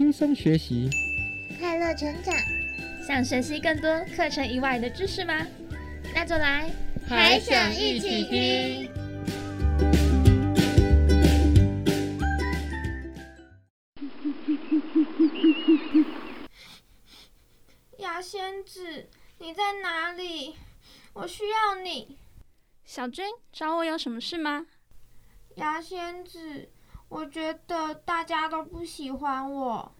轻松学习，快乐成长。想学习更多课程以外的知识吗？那就来还想一起听。牙仙子，你在哪里？我需要你。小军，找我有什么事吗？牙仙子，我觉得大家都不喜欢我。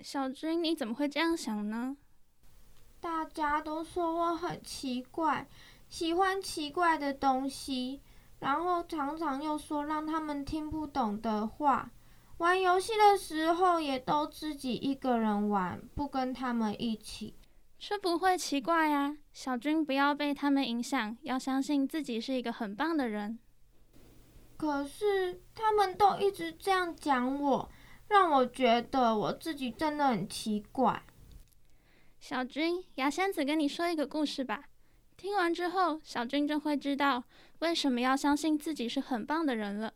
小军，你怎么会这样想呢？大家都说我很奇怪，喜欢奇怪的东西，然后常常又说让他们听不懂的话。玩游戏的时候也都自己一个人玩，不跟他们一起。这不会奇怪啊，小军不要被他们影响，要相信自己是一个很棒的人。可是他们都一直这样讲我，让我觉得我自己真的很奇怪。小军，牙仙子跟你说一个故事吧。听完之后，小军就会知道为什么要相信自己是很棒的人了。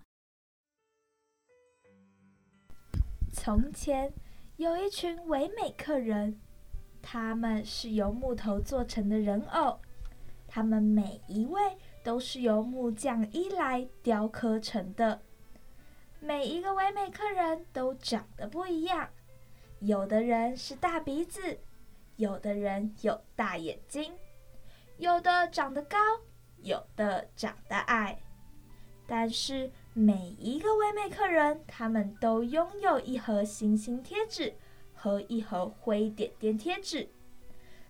从前有一群唯美客人，他们是由木头做成的人偶，他们每一位都是由木匠伊莱雕刻成的。每一个唯美客人都长得不一样，有的人是大鼻子，有的人有大眼睛，有的长得高，有的长得矮，但是。每一个唯美客人，他们都拥有一盒星星贴纸和一盒灰点点贴纸。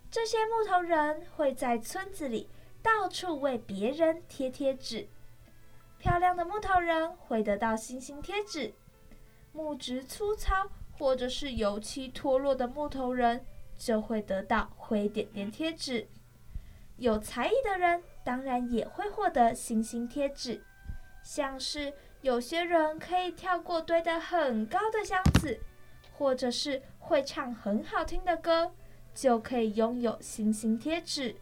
这些木头人会在村子里到处为别人贴贴纸。漂亮的木头人会得到星星贴纸，木质粗糙或者是油漆脱落的木头人就会得到灰点点贴纸。有才艺的人当然也会获得星星贴纸。像是有些人可以跳过堆得很高的箱子，或者是会唱很好听的歌，就可以拥有星星贴纸。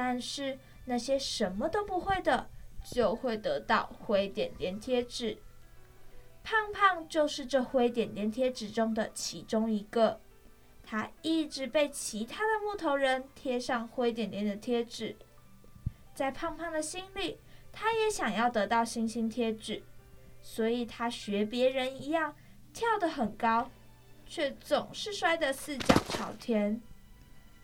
但是那些什么都不会的，就会得到灰点点贴纸。胖胖就是这灰点点贴纸中的其中一个，他一直被其他的木头人贴上灰点点的贴纸，在胖胖的心里。他也想要得到星星贴纸，所以他学别人一样跳得很高，却总是摔得四脚朝天。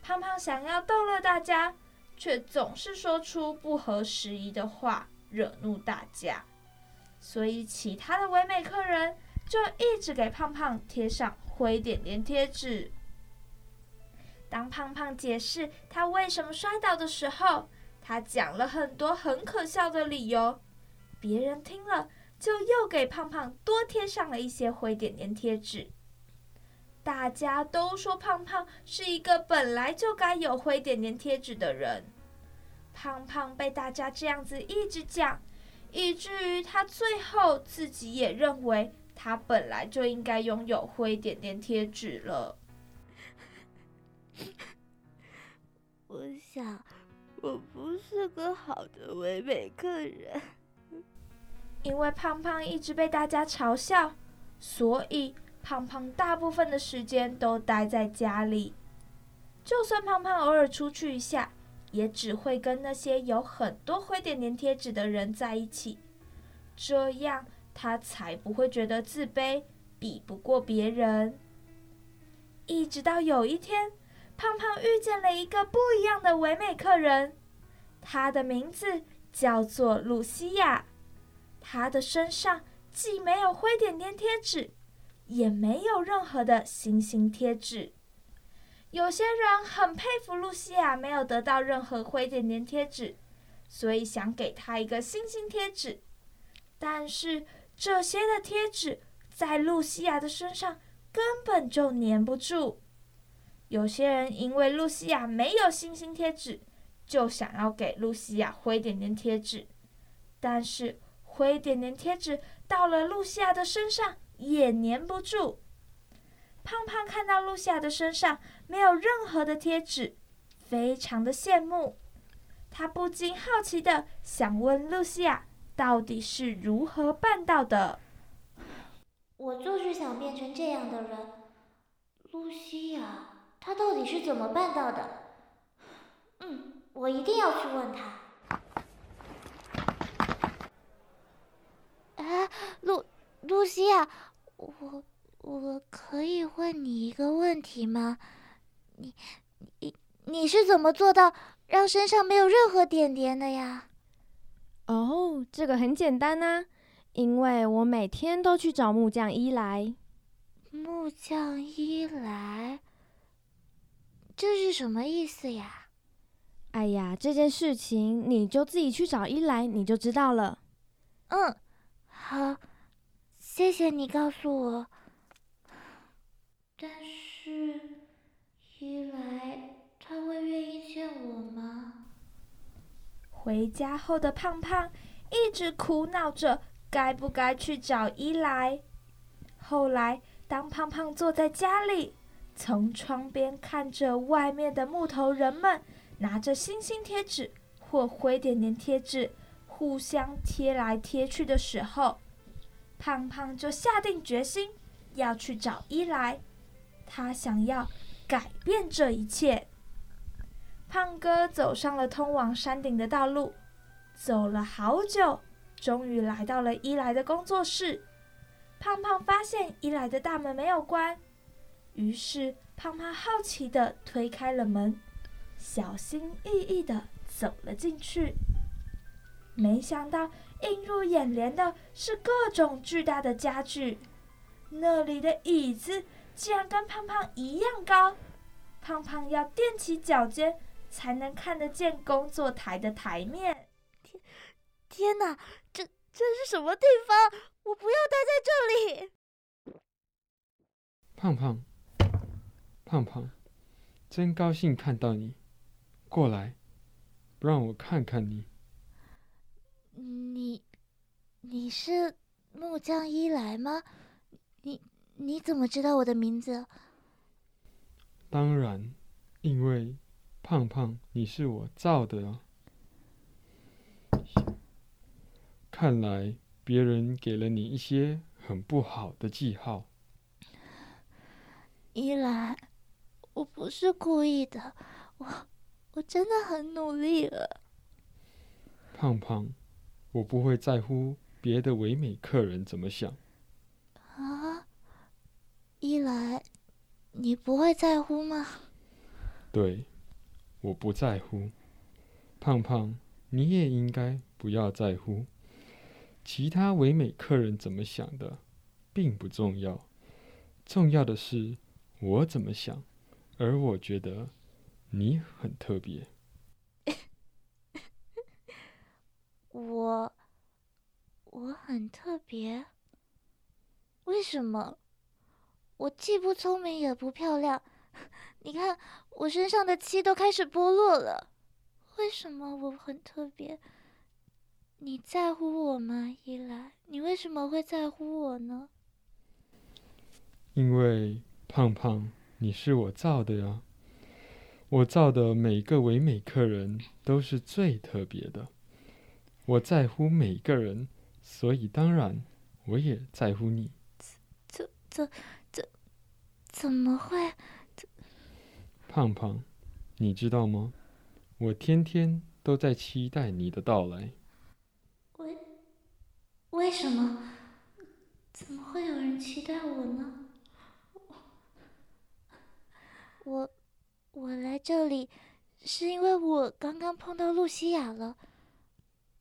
胖胖想要逗乐大家，却总是说出不合时宜的话，惹怒大家。所以其他的唯美客人就一直给胖胖贴上灰点点贴纸。当胖胖解释他为什么摔倒的时候，他讲了很多很可笑的理由，别人听了就又给胖胖多贴上了一些灰点点贴纸。大家都说胖胖是一个本来就该有灰点点贴纸的人。胖胖被大家这样子一直讲，以至于他最后自己也认为他本来就应该拥有灰点点贴纸了。我想。我不是个好的唯美客人，因为胖胖一直被大家嘲笑，所以胖胖大部分的时间都待在家里。就算胖胖偶尔出去一下，也只会跟那些有很多灰点点贴纸的人在一起，这样他才不会觉得自卑，比不过别人。一直到有一天。胖胖遇见了一个不一样的唯美客人，她的名字叫做露西亚。她的身上既没有灰点点贴纸，也没有任何的星星贴纸。有些人很佩服露西亚没有得到任何灰点点贴纸，所以想给她一个星星贴纸。但是这些的贴纸在露西亚的身上根本就粘不住。有些人因为露西亚没有星星贴纸，就想要给露西亚灰点点贴纸，但是灰点点贴纸到了露西亚的身上也粘不住。胖胖看到露西亚的身上没有任何的贴纸，非常的羡慕，他不禁好奇的想问露西亚，到底是如何办到的？我就是想变成这样的人。露西亚，她到底是怎么办到的？嗯，我一定要去问她。啊，露露西亚，我我可以问你一个问题吗？你你你是怎么做到让身上没有任何点点的呀？哦，这个很简单呐，因为我每天都去找木匠伊莱。木匠伊莱，这是什么意思呀？哎呀，这件事情你就自己去找伊莱，你就知道了。嗯，好，谢谢你告诉我。但是伊莱他会愿意见我吗？回家后的胖胖一直苦恼着该不该去找伊莱。后来，当胖胖坐在家里，从窗边看着外面的木头人们拿着星星贴纸或灰点点贴纸互相贴来贴去的时候，胖胖就下定决心要去找伊莱。他想要改变这一切。胖哥走上了通往山顶的道路，走了好久，终于来到了伊莱的工作室。胖胖发现伊莱的大门没有关，于是胖胖好奇地推开了门，小心翼翼地走了进去。没想到映入眼帘的是各种巨大的家具，那里的椅子竟然跟胖胖一样高，胖胖要踮起脚尖。才能看得见工作台的台面。天，天哪，这这是什么地方？我不要待在这里。胖胖，胖胖，真高兴看到你，过来，让我看看你。你，你是木匠伊莱吗？你你怎么知道我的名字？当然，因为。胖胖，你是我造的啊！看来别人给了你一些很不好的记号。依兰，我不是故意的，我我真的很努力了。胖胖，我不会在乎别的唯美客人怎么想。啊，一来，你不会在乎吗？对。我不在乎，胖胖，你也应该不要在乎。其他唯美客人怎么想的，并不重要，重要的是我怎么想。而我觉得你很特别。我，我很特别？为什么？我既不聪明也不漂亮。你看，我身上的漆都开始剥落了。为什么我很特别？你在乎我吗，依兰？你为什么会在乎我呢？因为胖胖，你是我造的呀。我造的每个唯美客人都是最特别的。我在乎每个人，所以当然我也在乎你。怎怎怎怎么会？胖胖，你知道吗？我天天都在期待你的到来。为为什么？怎么会有人期待我呢？我我来这里是因为我刚刚碰到露西亚了，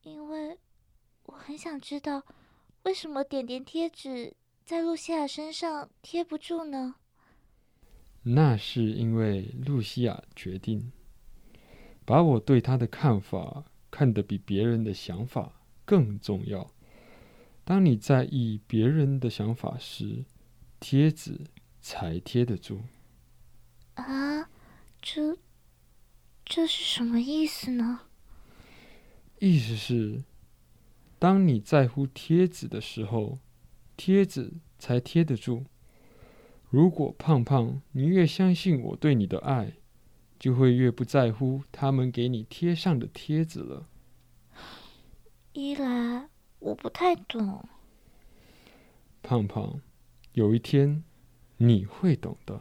因为我很想知道为什么点点贴纸在露西亚身上贴不住呢？那是因为露西亚决定把我对她的看法看得比别人的想法更重要。当你在意别人的想法时，贴纸才贴得住。啊，这这是什么意思呢？意思是，当你在乎贴纸的时候，贴纸才贴得住。如果胖胖，你越相信我对你的爱，就会越不在乎他们给你贴上的贴纸了。依兰，我不太懂。胖胖，有一天你会懂的。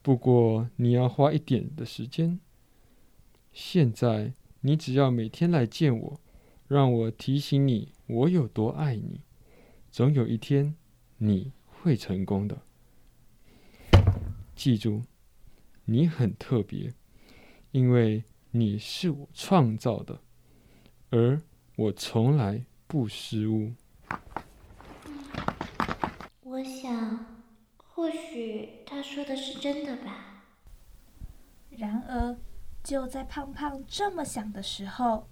不过你要花一点的时间。现在你只要每天来见我，让我提醒你我有多爱你，总有一天你会成功的。记住，你很特别，因为你是我创造的，而我从来不失误。我想，或许他说的是真的吧。然而，就在胖胖这么想的时候，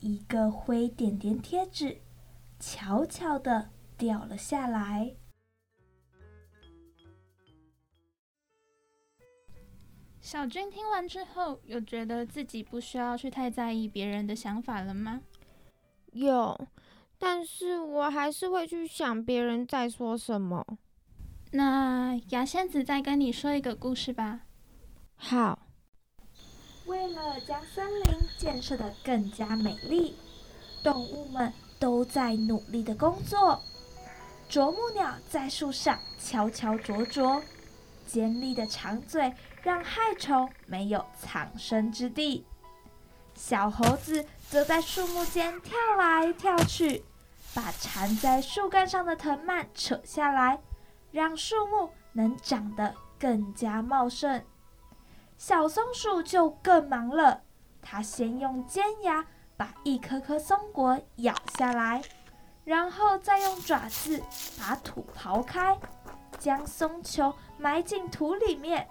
一个灰点点贴纸悄悄的掉了下来。小军听完之后，有觉得自己不需要去太在意别人的想法了吗？有。但是我还是会去想别人在说什么。那牙仙子再跟你说一个故事吧。好。为了将森林建设得更加美丽，动物们都在努力的工作。啄木鸟在树上敲敲啄啄，尖利的长嘴让害虫没有藏身之地。小猴子则在树木间跳来跳去。把缠在树干上的藤蔓扯下来，让树木能长得更加茂盛。小松鼠就更忙了，它先用尖牙把一颗颗松果咬下来，然后再用爪子把土刨开，将松球埋进土里面，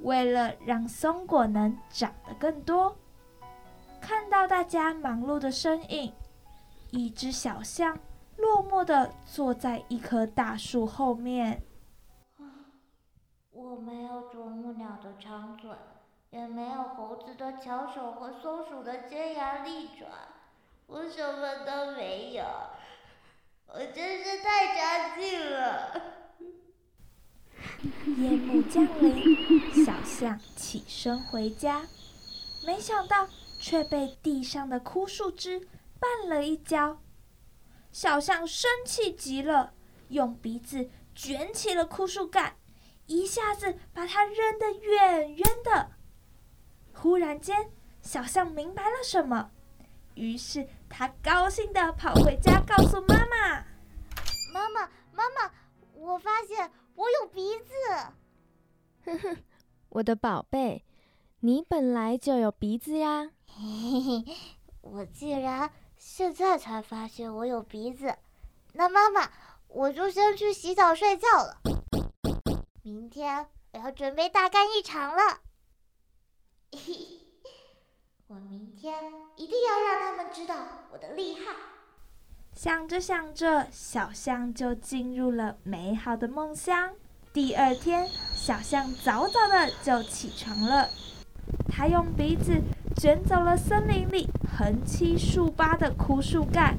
为了让松果能长得更多。看到大家忙碌的身影。一只小象落寞地坐在一棵大树后面。我没有啄木鸟的长嘴，也没有猴子的巧手和松鼠的尖牙利爪，我什么都没有。我真是太差劲了。夜幕降临，小象起身回家，没想到却被地上的枯树枝。绊了一跤，小象生气极了，用鼻子卷起了枯树干，一下子把它扔得远远的。忽然间，小象明白了什么，于是它高兴地跑回家，告诉妈妈：“妈妈，妈妈，我发现我有鼻子。”“哼哼，我的宝贝，你本来就有鼻子呀。”“嘿嘿，我竟然……”现在才发现我有鼻子，那妈妈，我就先去洗澡睡觉了。明天我要准备大干一场了。我明天一定要让他们知道我的厉害。想着想着，小象就进入了美好的梦乡。第二天，小象早早的就起床了，它用鼻子。卷走了森林里横七竖八的枯树干，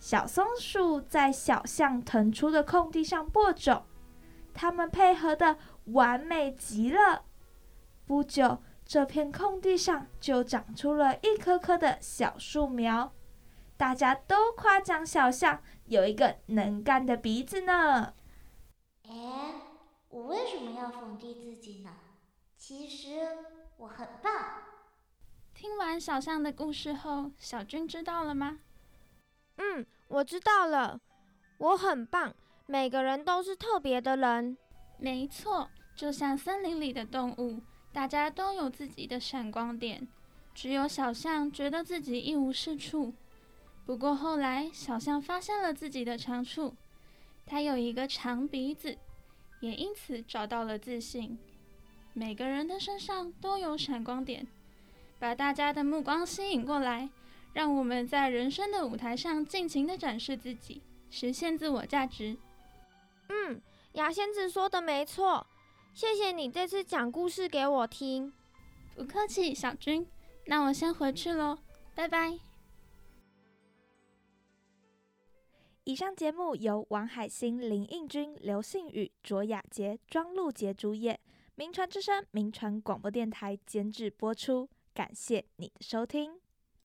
小松鼠在小象腾出的空地上播种，它们配合的完美极了。不久，这片空地上就长出了一棵棵的小树苗，大家都夸奖小象有一个能干的鼻子呢。哎，我为什么要否定自己呢？其实我很棒。听完小象的故事后，小军知道了吗？嗯，我知道了。我很棒，每个人都是特别的人。没错，就像森林里的动物，大家都有自己的闪光点。只有小象觉得自己一无是处。不过后来，小象发现了自己的长处，它有一个长鼻子，也因此找到了自信。每个人的身上都有闪光点。把大家的目光吸引过来，让我们在人生的舞台上尽情的展示自己，实现自我价值。嗯，牙仙子说的没错，谢谢你这次讲故事给我听。不客气，小军，那我先回去喽，拜拜。以上节目由王海星、林应君、刘信宇、卓雅杰、庄露杰主演，名传之声名传广播电台监制播出。感谢你的收听。